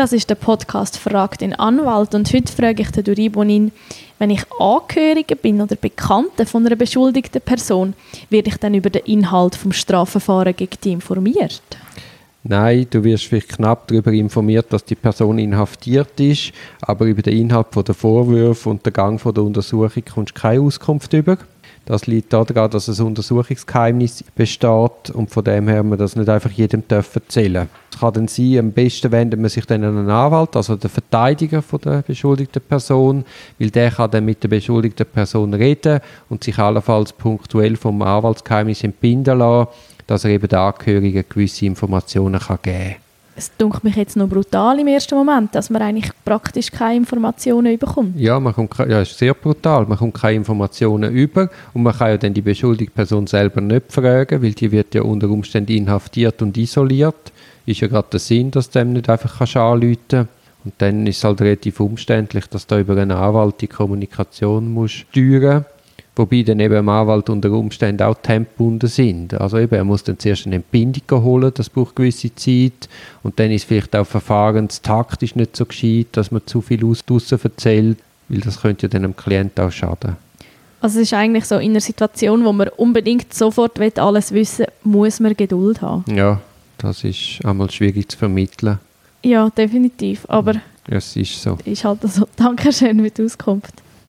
Das ist der Podcast «Fragt den Anwalt» und heute frage ich den Duribonin, wenn ich Angehörige bin oder Bekannte von einer beschuldigten Person, werde ich dann über den Inhalt vom Strafverfahren gegen die informiert? Nein, du wirst vielleicht knapp darüber informiert, dass die Person inhaftiert ist, aber über den Inhalt der Vorwürfe und den Gang der Untersuchung kommst du keine Auskunft über. Das liegt daran, dass ein Untersuchungsgeheimnis besteht und von dem her man das nicht einfach jedem erzählen Es kann dann sein, am besten wendet man sich dann an einen Anwalt, also den Verteidiger von der beschuldigten Person, weil der kann dann mit der beschuldigten Person reden und sich allenfalls punktuell vom Anwaltsgeheimnis entbinden lassen, dass er eben den Angehörigen gewisse Informationen kann geben kann es dunkelt mich jetzt noch brutal im ersten Moment, dass man eigentlich praktisch keine Informationen bekommt. Ja, man kommt, ja, ist sehr brutal. Man kommt keine Informationen über und man kann ja dann die beschuldigte Person selber nicht fragen, weil die wird ja unter Umständen inhaftiert und isoliert. Ist ja gerade der Sinn, dass du dem nicht einfach kannst anrufen kannst. Und dann ist es halt relativ umständlich, dass du über einen Anwalt die Kommunikation musst steuern musst. Wobei dann eben im Anwalt unter Umständen auch tempgebunden sind. Also eben, er muss dann zuerst eine Entbindung holen, das braucht gewisse Zeit. Und dann ist vielleicht auch verfahrenstaktisch nicht so gescheit, dass man zu viel aus draussen erzählt, weil das könnte ja dann dem Klienten auch schaden. Also es ist eigentlich so in einer Situation, wo man unbedingt sofort alles wissen will, muss man Geduld haben. Ja, das ist einmal schwierig zu vermitteln. Ja, definitiv, aber es ist so. Ist halt so. Dankeschön für die Auskunft.